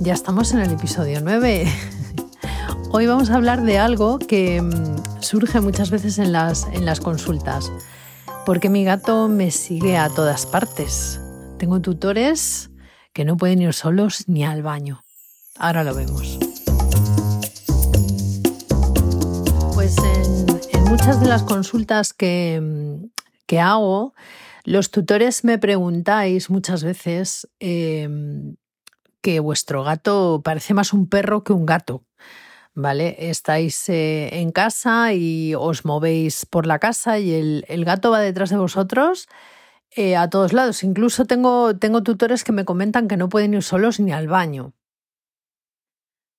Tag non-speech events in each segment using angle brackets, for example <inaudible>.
Ya estamos en el episodio 9. Hoy vamos a hablar de algo que mm, surge muchas veces en las, en las consultas. Porque mi gato me sigue a todas partes. Tengo tutores que no pueden ir solos ni al baño. Ahora lo vemos. Pues en, muchas de las consultas que, mm, que hago, los tutores me preguntáis muchas veces em, que vuestro gato parece más un perro que un gato. ¿Vale? Estáis eh, en casa y os movéis por la casa y el, gato va detrás de vosotros eh, a todos lados. Incluso tengo, tengo tutores que me comentan que no pueden ir solos ni al baño.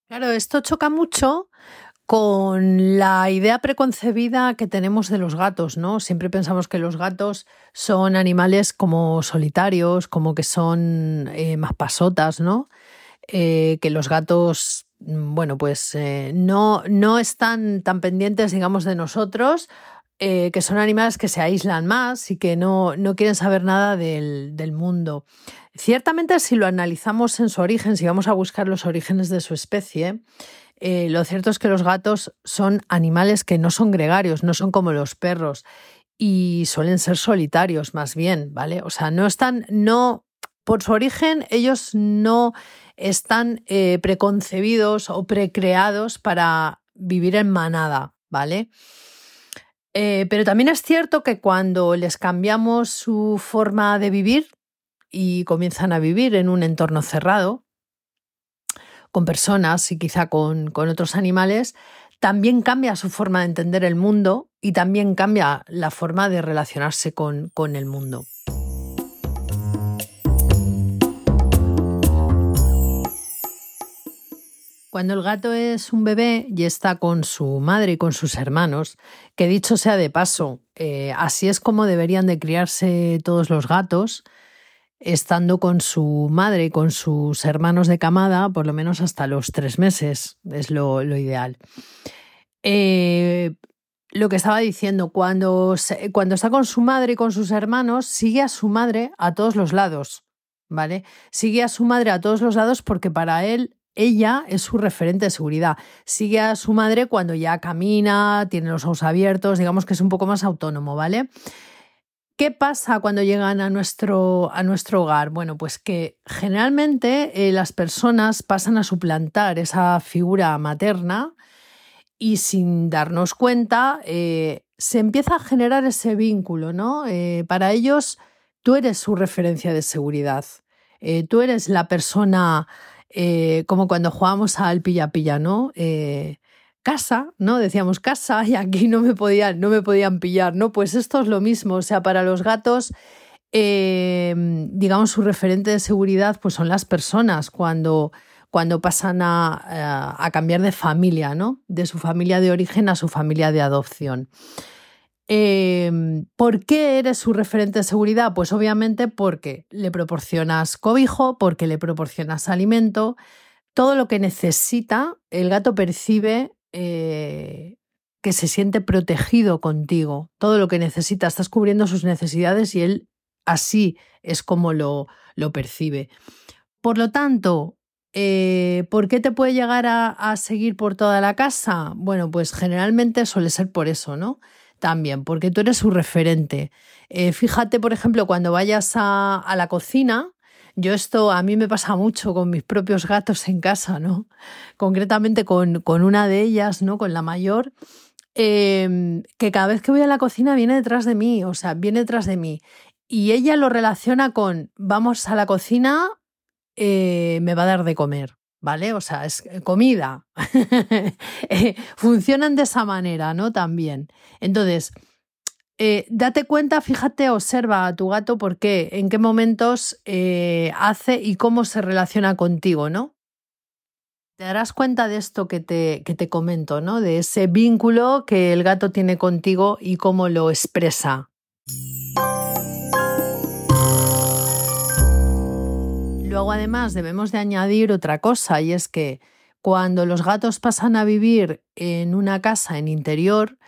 Claro, esto choca mucho con la idea preconcebida que tenemos de los gatos, ¿no? Siempre pensamos que los gatos son animales como solitarios, como que son eh, más pasotas, ¿no? Eh, que los gatos, mm, bueno, pues eh, no, no están tan pendientes, digamos, de nosotros, que son animales que se aíslan más y que no, no quieren saber nada del, del mundo. Ciertamente, si lo analizamos en su origen, si vamos a buscar los orígenes de su especie, eh, lo cierto es que los gatos son animales que no son gregarios, no son como los perros y suelen ser solitarios más bien, ¿vale? O sea, no están, no, por su origen, ellos no están eh, preconcebidos o precreados para vivir en manada, ¿vale? Eh, pero también es cierto que cuando les cambiamos su forma de vivir y comienzan a vivir en un entorno cerrado, con personas y quizá con, otros animales, también cambia su forma de entender el mundo y también cambia la forma de relacionarse con, con el mundo. Cuando el gato es un bebé y está con su madre y con sus hermanos, que dicho sea de paso, eh, así es como deberían de criarse todos los gatos, estando con su madre y con sus hermanos de camada por lo menos hasta los tres meses, es lo, ideal. Eh, lo que estaba diciendo, cuando, cuando está con su madre y con sus hermanos, sigue a su madre a todos los lados, ¿vale? Sigue a su madre a todos los lados porque para él ella es su referente de seguridad. Sigue a su madre cuando ya camina, tiene los ojos abiertos, digamos que es un poco más autónomo, ¿vale? ¿Qué pasa cuando llegan a nuestro, a nuestro hogar? Bueno, pues que generalmente eh, las personas pasan a suplantar esa figura materna y sin darnos cuenta eh, se empieza a generar ese vínculo, ¿no? Eh, para ellos tú eres su referencia de seguridad, tú eres la persona, como cuando jugábamos al pilla-pilla, ¿no? Casa, ¿no? Decíamos casa y aquí no me podían, no me podían pillar, ¿no? Pues esto es lo mismo, o sea, para los gatos, em, digamos, su referente de seguridad, pues son las personas cuando, cuando pasan a, a, cambiar de familia, ¿no? De su familia de origen a su familia de adopción. Em, ¿Por qué eres su referente de seguridad? Pues obviamente porque le proporcionas cobijo, porque le proporcionas alimento, todo lo que necesita, el gato percibe eh, que se siente protegido contigo. Todo lo que necesita, estás cubriendo sus necesidades y él así es como lo, lo percibe. Por lo tanto, eh, ¿por qué te puede llegar a, seguir por toda la casa? Bueno, pues generalmente suele ser por eso, ¿no? También, porque tú eres su referente. Eh, fíjate, por ejemplo, cuando vayas a, a la cocina, yo esto a mí me pasa mucho con mis propios gatos en casa, ¿no? Concretamente con, con una de ellas, ¿no? Con la mayor, em, que cada vez que voy a la cocina viene detrás de mí, o sea, viene detrás de mí. Y ella lo relaciona con, vamos a la cocina, eh, me va a dar de comer, ¿vale? O sea, es comida. <laughs> Eh, funcionan de esa manera, ¿no? También. Entonces, eh, date cuenta, fíjate, observa a tu gato por qué, en qué momentos eh, hace y cómo se relaciona contigo, ¿no? te darás cuenta de esto que te, que te comento, ¿no? De ese vínculo que el gato tiene contigo y cómo lo expresa. Luego además debemos de añadir otra cosa y es que cuando los gatos pasan a vivir en una casa en interior,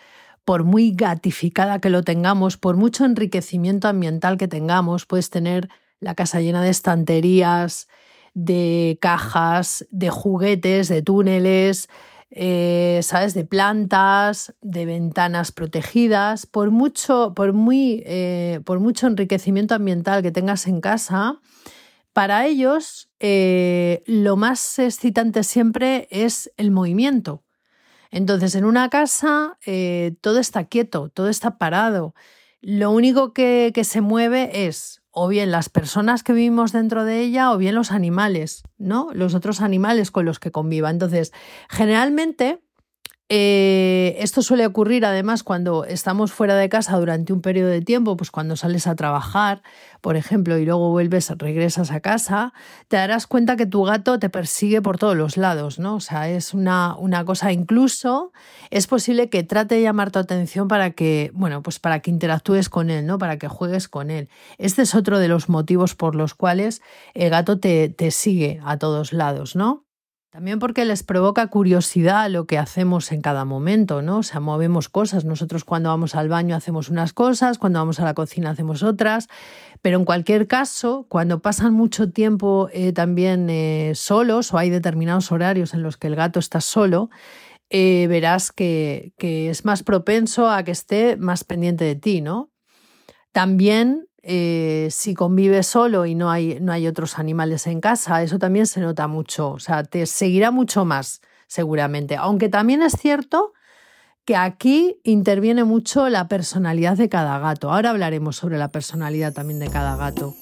por muy gatificada que lo tengamos, por mucho enriquecimiento ambiental que tengamos, puedes tener la casa llena de estanterías, de cajas, de juguetes, de túneles, eh, ¿sabes? De plantas, de ventanas protegidas. Por mucho, por, muy, eh, por mucho enriquecimiento ambiental que tengas en casa, para ellos eh, lo más excitante siempre es el movimiento. Entonces, en una casa todo está quieto, todo está parado. Lo único que, que se mueve es o bien las personas que vivimos dentro de ella o bien los animales, ¿no? Los otros animales con los que conviva. Entonces, generalmente eh, esto suele ocurrir además cuando estamos fuera de casa durante un periodo de tiempo, pues cuando sales a trabajar, por ejemplo, y luego vuelves, regresas a casa, te darás cuenta que tu gato te persigue por todos los lados, ¿no? O sea, es una, una cosa, incluso es posible que trate de llamar tu atención para que, bueno, pues para que interactúes con él, ¿no? Para que juegues con él. Este es otro de los motivos por los cuales el gato te, te sigue a todos lados, ¿no? También porque les provoca curiosidad lo que hacemos en cada momento, ¿no? O sea, movemos cosas. Nosotros cuando vamos al baño hacemos unas cosas, cuando vamos a la cocina hacemos otras, pero en cualquier caso, cuando pasan mucho tiempo eh, también eh, solos o hay determinados horarios en los que el gato está solo, eh, verás que, que es más propenso a que esté más pendiente de ti, ¿no? También eh, si convives solo y no hay, no hay otros animales en casa, eso también se nota mucho, o sea, te seguirá mucho más seguramente. Aunque también es cierto que aquí interviene mucho la personalidad de cada gato. Ahora hablaremos sobre la personalidad también de cada gato.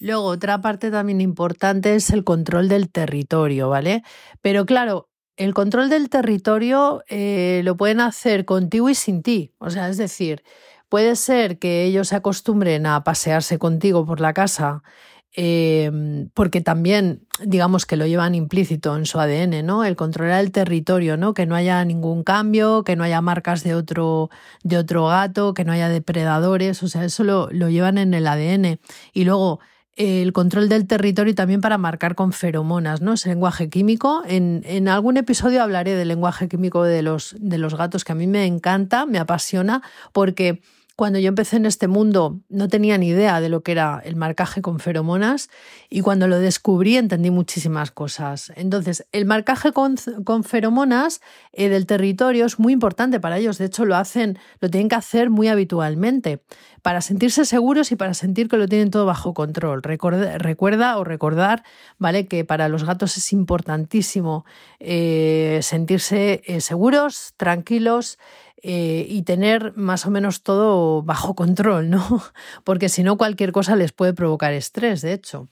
Luego, otra parte también importante es el control del territorio, ¿vale? Pero claro, el control del territorio eh, lo pueden hacer contigo y sin ti. O sea, es decir, puede ser que ellos se acostumbren a pasearse contigo por la casa, em, porque también, digamos que lo llevan implícito en su ADN, ¿no? El controlar el territorio, ¿no? Que no haya ningún cambio, que no haya marcas de otro, de otro gato, que no haya depredadores. O sea, eso lo, lo llevan en el ADN. Y luego el control del territorio y también para marcar con feromonas, ¿no? Ese lenguaje químico. En, en, algún episodio hablaré del lenguaje químico de los, de los gatos, que a mí me encanta, me apasiona, porque cuando yo empecé en este mundo no tenía ni idea de lo que era el marcaje con feromonas y cuando lo descubrí entendí muchísimas cosas. Entonces, el marcaje con, feromonas eh, del territorio es muy importante para ellos. De hecho, lo hacen, lo tienen que hacer muy habitualmente para sentirse seguros y para sentir que lo tienen todo bajo control. Recuerda, o recordar, ¿vale? Que para los gatos es importantísimo eh, sentirse eh, seguros, tranquilos eh, y tener más o menos todo bajo control, ¿no? <laughs> Porque si no, cualquier cosa les puede provocar estrés, de hecho.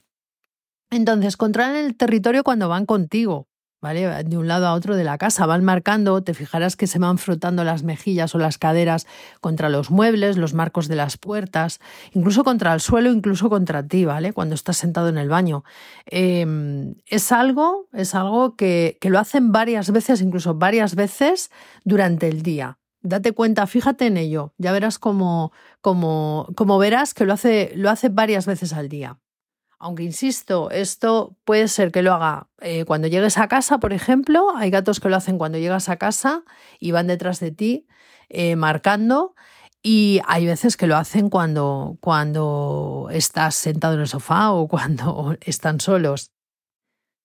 Entonces, controlan el territorio cuando van contigo, ¿vale? De un lado a otro de la casa, van marcando, te fijarás que se van frotando las mejillas o las caderas contra los muebles, los marcos de las puertas, incluso contra el suelo, incluso contra ti, ¿vale? Cuando estás sentado en el baño. Em, es algo, es algo que, que lo hacen varias veces, incluso varias veces durante el día. Date cuenta, fíjate en ello, ya verás como, como, como verás que lo hace, lo hace varias veces al día. Aunque insisto, esto puede ser que lo haga eh, cuando llegues a casa, por ejemplo. Hay gatos que lo hacen cuando llegas a casa y van detrás de ti eh, marcando. Y hay veces que lo hacen cuando, cuando estás sentado en el sofá o cuando <laughs> están solos.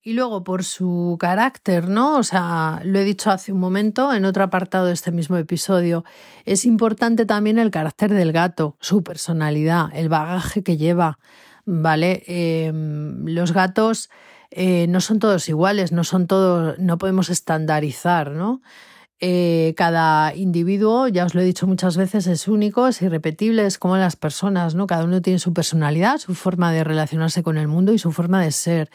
Y luego por su carácter, ¿no? O sea, lo he dicho hace un momento en otro apartado de este mismo episodio, es importante también el carácter del gato, su personalidad, el bagaje que lleva, ¿vale? Em, los gatos eh, no son todos iguales, no son todos, no podemos estandarizar, ¿no? Eh, cada individuo, ya os lo he dicho muchas veces, es único, es irrepetible, es como las personas, ¿no? Cada uno tiene su personalidad, su forma de relacionarse con el mundo y su forma de ser.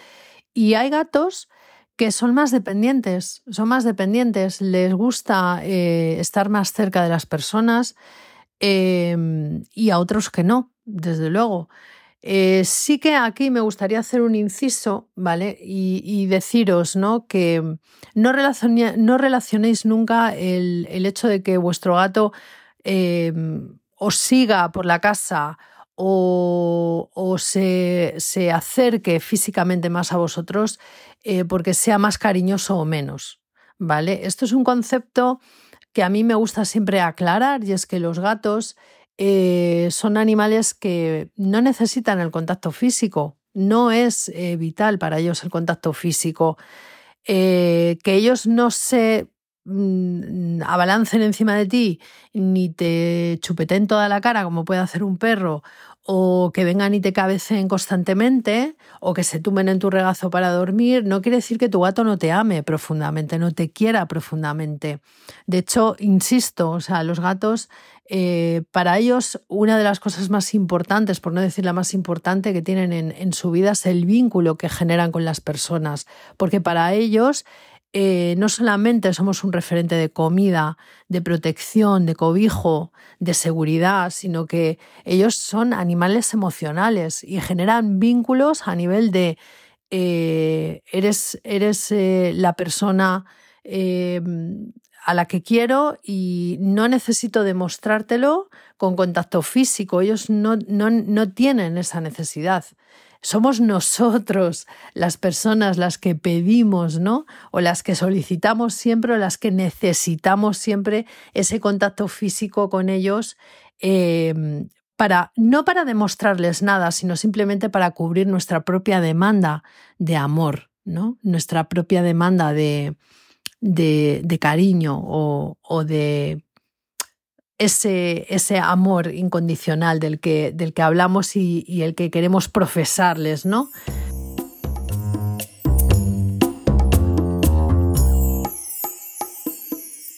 Y hay gatos que son más dependientes, son más dependientes, les gusta eh, estar más cerca de las personas em, y a otros que no, desde luego. Eh, sí que aquí me gustaría hacer un inciso, ¿vale? Y, deciros, ¿no? Que no, no relacionéis nunca el, hecho de que vuestro gato em, os siga por la casa o, se, acerque físicamente más a vosotros eh, porque sea más cariñoso o menos, ¿vale? Esto es un concepto que a mí me gusta siempre aclarar y es que los gatos eh, son animales que no necesitan el contacto físico, no es eh, vital para ellos el contacto físico, que ellos no se abalancen encima de ti ni te chupeten toda la cara como puede hacer un perro o que vengan y te cabecen constantemente o que se tumben en tu regazo para dormir, no quiere decir que tu gato no te ame profundamente, no te quiera profundamente. De hecho, insisto, o sea, los gatos, eh, para ellos, una de las cosas más importantes, por no decir la más importante que tienen en, en su vida es el vínculo que generan con las personas, porque para ellos eh, no solamente somos un referente de comida, de protección, de cobijo, de seguridad, sino que ellos son animales emocionales y generan vínculos a nivel de eh, eres, eres eh, la persona a la que quiero y no necesito demostrártelo con contacto físico. Ellos no, no, no tienen esa necesidad somos nosotros las personas las que pedimos, ¿no? O las que solicitamos siempre o las que necesitamos siempre ese contacto físico con ellos. Em, para, no para demostrarles nada, sino simplemente para cubrir nuestra propia demanda de amor, ¿no? Nuestra propia demanda de, de, cariño o, o de ese, ese amor incondicional del que, del que hablamos y, y el que queremos profesarles, ¿no?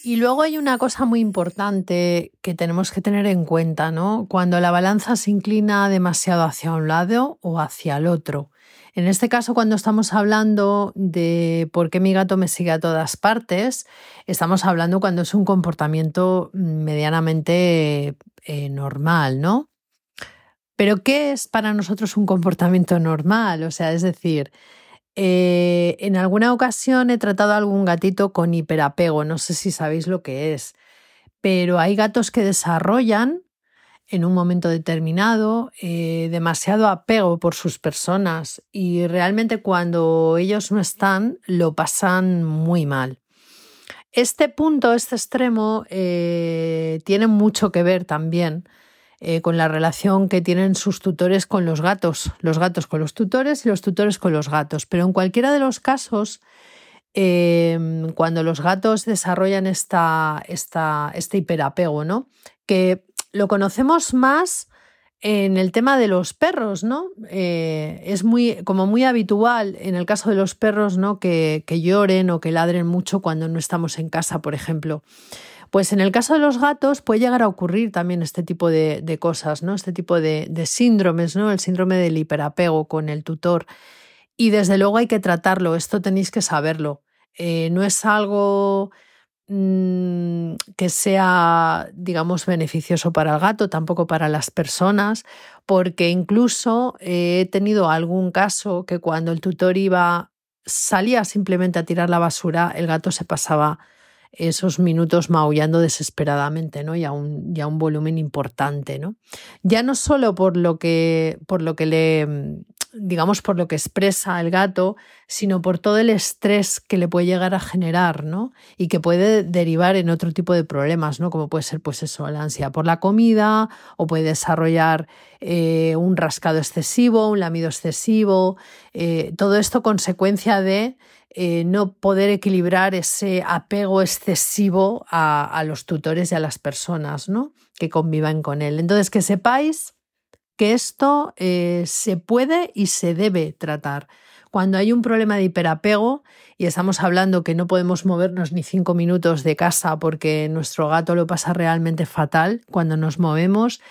Y luego hay una cosa muy importante que tenemos que tener en cuenta, ¿no? Cuando la balanza se inclina demasiado hacia un lado o hacia el otro. En este caso, cuando estamos hablando de por qué mi gato me sigue a todas partes, estamos hablando cuando es un comportamiento medianamente eh, normal, ¿no? Pero ¿qué es para nosotros un comportamiento normal? O sea, es decir, eh, en alguna ocasión he tratado a algún gatito con hiperapego, no sé si sabéis lo que es, pero hay gatos que desarrollan en un momento determinado, eh, demasiado apego por sus personas y realmente cuando ellos no están lo pasan muy mal. Este punto, este extremo, eh, tiene mucho que ver también eh, con la relación que tienen sus tutores con los gatos, los gatos con los tutores y los tutores con los gatos. Pero en cualquiera de los casos, cuando los gatos desarrollan esta, esta, este hiperapego, ¿no? que lo conocemos más en el tema de los perros, ¿no? Eh, es muy, como muy habitual en el caso de los perros, ¿no? Que, lloren o que ladren mucho cuando no estamos en casa, por ejemplo. Pues en el caso de los gatos puede llegar a ocurrir también este tipo de, cosas, ¿no? Este tipo de, síndromes, ¿no? El síndrome del hiperapego con el tutor. Y desde luego hay que tratarlo, esto tenéis que saberlo. Eh, no es algo Mm, que sea, digamos, beneficioso para el gato, tampoco para las personas, porque incluso he tenido algún caso que cuando el tutor iba, salía simplemente a tirar la basura, el gato se pasaba esos minutos maullando desesperadamente, ¿no? Y a un, un volumen importante, ¿no? Ya no solo por lo que, por lo que le digamos, por lo que expresa el gato, sino por todo el estrés que le puede llegar a generar, ¿no? Y que puede derivar en otro tipo de problemas, ¿no? Como puede ser, pues eso, la ansia por la comida, o puede desarrollar eh, un rascado excesivo, un lamido excesivo, eh, todo esto consecuencia de eh, no poder equilibrar ese apego excesivo a, los tutores y a las personas, ¿no? Que convivan con él. Entonces, que sepáis que esto eh, se puede y se debe tratar. Cuando hay un problema de hiperapego y estamos hablando que no podemos movernos ni cinco minutos de casa porque nuestro gato lo pasa realmente fatal cuando nos movemos,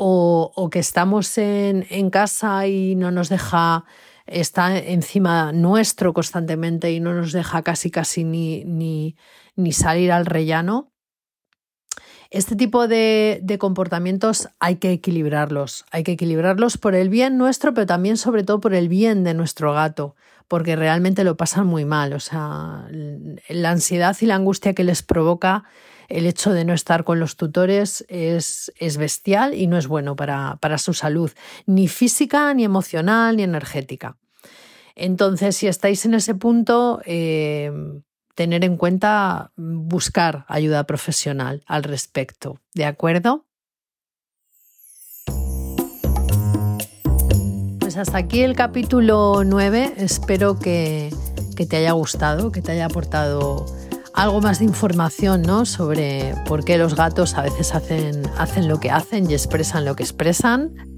o, que estamos en, casa y no nos deja, está encima nuestro constantemente y no nos deja casi casi ni, ni, ni salir al rellano, Este tipo de, comportamientos hay que equilibrarlos, hay que equilibrarlos por el bien nuestro, pero también sobre todo por el bien de nuestro gato, porque realmente lo pasan muy mal. O sea, la ansiedad y la angustia que les provoca el hecho de no estar con los tutores es, es bestial y no es bueno para, para su salud, ni física, ni emocional, ni energética. Entonces, si estáis en ese punto, eh, tener en cuenta buscar ayuda profesional al respecto. ¿De acuerdo? Pues hasta aquí el capítulo 9. Espero que, te haya gustado, que te haya aportado algo más de información ¿no? sobre por qué los gatos a veces hacen, hacen lo que hacen y expresan lo que expresan.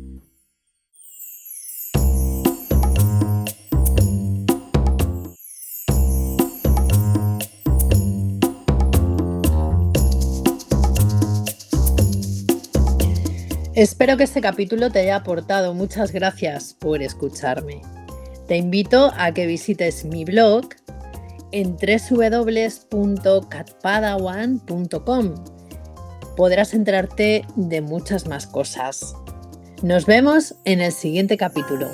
Espero que este capítulo te haya aportado. Muchas gracias por escucharme. Te invito a que visites mi blog en www.catpadawan.com. Podrás enterarte de muchas más cosas. Nos vemos en el siguiente capítulo.